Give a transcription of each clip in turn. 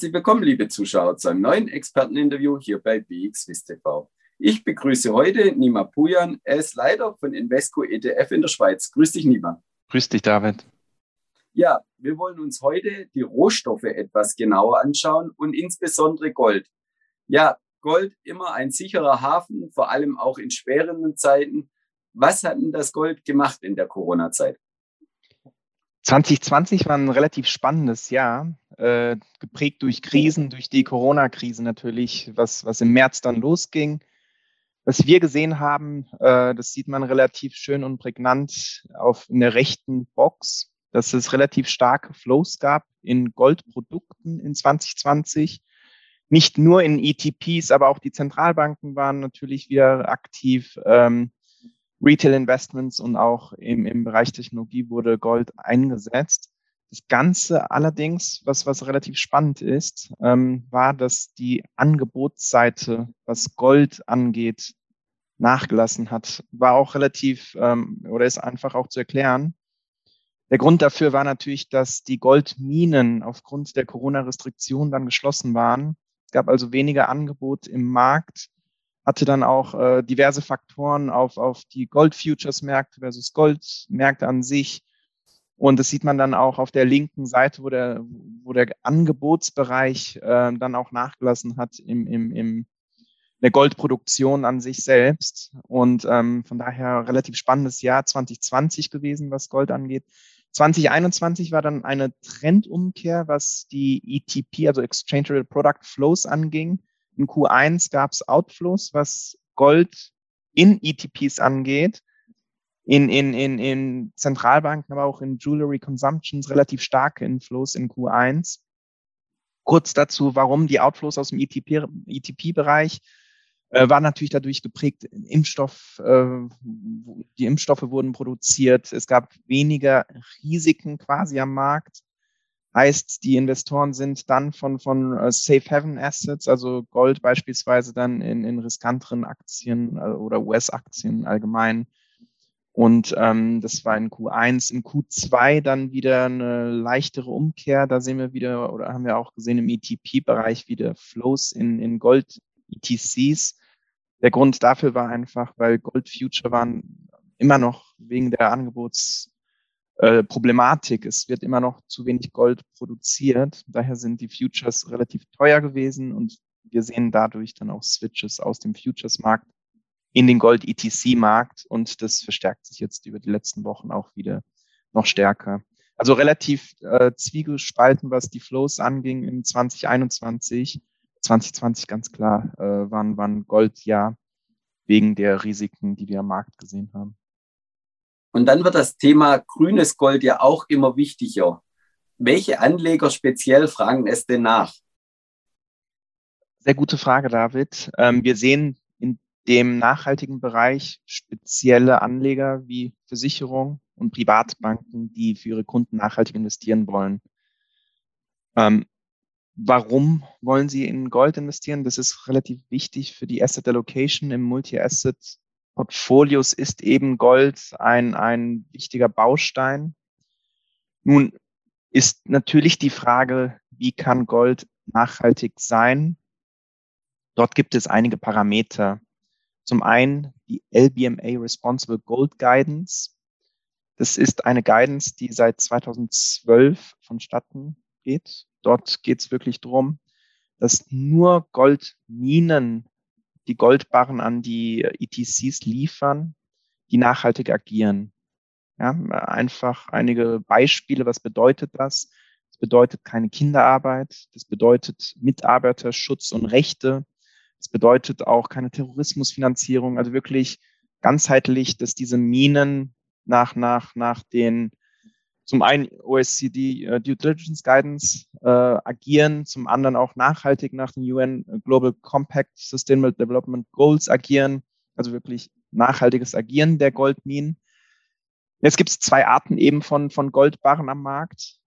Herzlich willkommen, liebe Zuschauer, zu einem neuen Experteninterview hier bei BXWIS TV. Ich begrüße heute Nima Pujan. Er ist Leiter von Invesco ETF in der Schweiz. Grüß dich, Nima. Grüß dich, David. Ja, wir wollen uns heute die Rohstoffe etwas genauer anschauen und insbesondere Gold. Ja, Gold immer ein sicherer Hafen, vor allem auch in schweren Zeiten. Was hat denn das Gold gemacht in der Corona-Zeit? 2020 war ein relativ spannendes Jahr, äh, geprägt durch Krisen, durch die Corona-Krise natürlich, was, was im März dann losging. Was wir gesehen haben, äh, das sieht man relativ schön und prägnant auf in der rechten Box, dass es relativ starke Flows gab in Goldprodukten in 2020. Nicht nur in ETPs, aber auch die Zentralbanken waren natürlich wieder aktiv. Ähm, Retail Investments und auch im, im Bereich Technologie wurde Gold eingesetzt. Das Ganze allerdings, was, was relativ spannend ist, ähm, war, dass die Angebotsseite, was Gold angeht, nachgelassen hat. War auch relativ ähm, oder ist einfach auch zu erklären. Der Grund dafür war natürlich, dass die Goldminen aufgrund der Corona-Restriktionen dann geschlossen waren. Es gab also weniger Angebot im Markt hatte dann auch äh, diverse Faktoren auf, auf die Gold-Futures-Märkte versus Goldmärkte an sich. Und das sieht man dann auch auf der linken Seite, wo der, wo der Angebotsbereich äh, dann auch nachgelassen hat im, im, im der Goldproduktion an sich selbst. Und ähm, von daher relativ spannendes Jahr 2020 gewesen, was Gold angeht. 2021 war dann eine Trendumkehr, was die ETP, also Exchange Traded Product Flows anging. In Q1 gab es Outflows, was Gold in ETPs angeht. In, in, in, in Zentralbanken, aber auch in Jewelry Consumptions relativ starke Inflows in Q1. Kurz dazu, warum die Outflows aus dem ETP-Bereich äh, war natürlich dadurch geprägt, Impfstoff, äh, die Impfstoffe wurden produziert, es gab weniger Risiken quasi am Markt. Heißt, die Investoren sind dann von, von uh, Safe Haven Assets, also Gold beispielsweise, dann in, in riskanteren Aktien äh, oder US-Aktien allgemein. Und ähm, das war in Q1. In Q2 dann wieder eine leichtere Umkehr. Da sehen wir wieder, oder haben wir auch gesehen im ETP-Bereich wieder Flows in, in Gold-ETCs. Der Grund dafür war einfach, weil Gold Future waren immer noch wegen der Angebots äh. Es wird immer noch zu wenig Gold produziert. Daher sind die Futures relativ teuer gewesen und wir sehen dadurch dann auch Switches aus dem Futures-Markt in den Gold-ETC-Markt und das verstärkt sich jetzt über die letzten Wochen auch wieder noch stärker. Also relativ äh, zwiegespalten, was die Flows anging in 2021. 2020 ganz klar äh, waren, waren Goldjahr wegen der Risiken, die wir am Markt gesehen haben. Und dann wird das Thema grünes Gold ja auch immer wichtiger. Welche Anleger speziell fragen es denn nach? Sehr gute Frage, David. Ähm, wir sehen dem nachhaltigen Bereich spezielle Anleger wie Versicherungen und Privatbanken, die für ihre Kunden nachhaltig investieren wollen. Ähm, warum wollen sie in Gold investieren? Das ist relativ wichtig für die Asset Allocation im Multi-Asset Portfolios ist eben Gold ein, ein wichtiger Baustein. Nun ist natürlich die Frage, wie kann Gold nachhaltig sein? Dort gibt es einige Parameter. Zum einen die LBMA Responsible Gold Guidance. Das ist eine Guidance, die seit 2012 vonstatten geht. Dort geht es wirklich darum, dass nur Goldminen die Goldbarren an die ETCs liefern, die nachhaltig agieren. Ja, einfach einige Beispiele. Was bedeutet das? Das bedeutet keine Kinderarbeit. Das bedeutet Mitarbeiterschutz und Rechte. Das bedeutet auch keine Terrorismusfinanzierung. Also wirklich ganzheitlich, dass diese Minen nach, nach, nach den zum einen OSCD äh, Due Diligence Guidance äh, agieren, zum anderen auch nachhaltig nach den UN Global Compact Sustainable Development Goals agieren, also wirklich nachhaltiges Agieren der Goldminen. Jetzt gibt es zwei Arten eben von, von Goldbarren am Markt.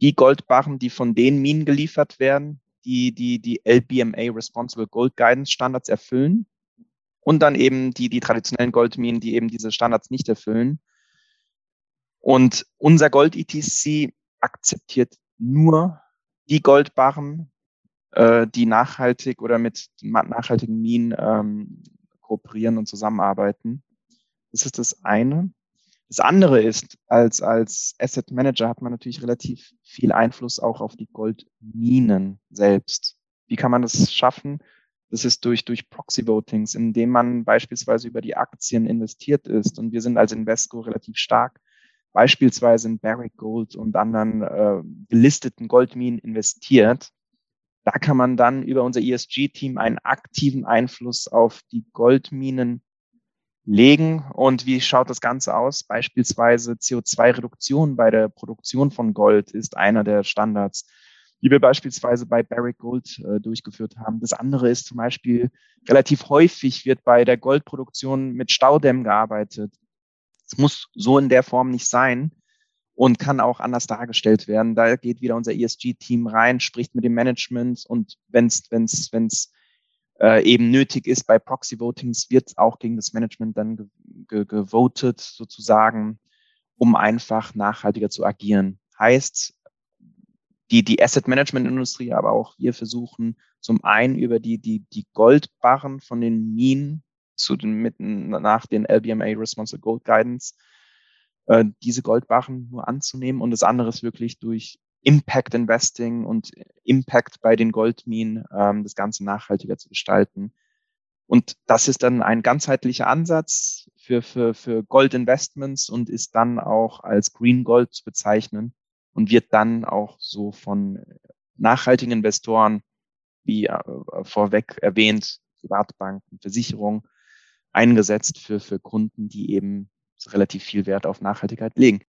Die Goldbarren, die von den Minen geliefert werden, die die, die LBMA Responsible Gold Guidance Standards erfüllen. Und dann eben die, die traditionellen Goldminen, die eben diese Standards nicht erfüllen. Und unser Gold-ETC akzeptiert nur die Goldbarren, äh, die nachhaltig oder mit nachhaltigen Minen ähm, kooperieren und zusammenarbeiten. Das ist das eine. Das andere ist, als, als Asset Manager hat man natürlich relativ viel Einfluss auch auf die Goldminen selbst. Wie kann man das schaffen? Das ist durch, durch Proxy Votings, indem man beispielsweise über die Aktien investiert ist. Und wir sind als Invesco relativ stark, beispielsweise in Barrick Gold und anderen äh, gelisteten Goldminen investiert. Da kann man dann über unser ESG-Team einen aktiven Einfluss auf die Goldminen legen. Und wie schaut das Ganze aus? Beispielsweise CO2-Reduktion bei der Produktion von Gold ist einer der Standards, die wir beispielsweise bei Barrick Gold äh, durchgeführt haben. Das andere ist zum Beispiel, relativ häufig wird bei der Goldproduktion mit Staudämmen gearbeitet. Es muss so in der Form nicht sein und kann auch anders dargestellt werden. Da geht wieder unser ESG-Team rein, spricht mit dem Management und wenn es äh, eben nötig ist bei Proxy-Votings, wird auch gegen das Management dann gewotet sozusagen, um einfach nachhaltiger zu agieren. Heißt, die, die Asset-Management-Industrie, aber auch wir versuchen zum einen über die, die, die Goldbarren von den Minen zu den, mitten nach den LBMA Responsible Gold Guidance, äh, diese Goldbarren nur anzunehmen und das andere ist wirklich durch Impact Investing und Impact bei den Goldminen ähm, das Ganze nachhaltiger zu gestalten. Und das ist dann ein ganzheitlicher Ansatz für, für, für Gold Investments und ist dann auch als Green Gold zu bezeichnen und wird dann auch so von nachhaltigen Investoren, wie äh, vorweg erwähnt, Privatbanken, Versicherungen, eingesetzt für, für Kunden, die eben relativ viel Wert auf Nachhaltigkeit legen.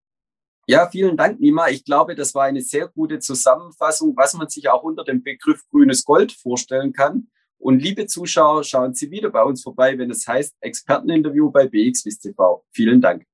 Ja, vielen Dank, Nima. Ich glaube, das war eine sehr gute Zusammenfassung, was man sich auch unter dem Begriff grünes Gold vorstellen kann. Und liebe Zuschauer, schauen Sie wieder bei uns vorbei, wenn es heißt Experteninterview bei BXWIST TV. Vielen Dank.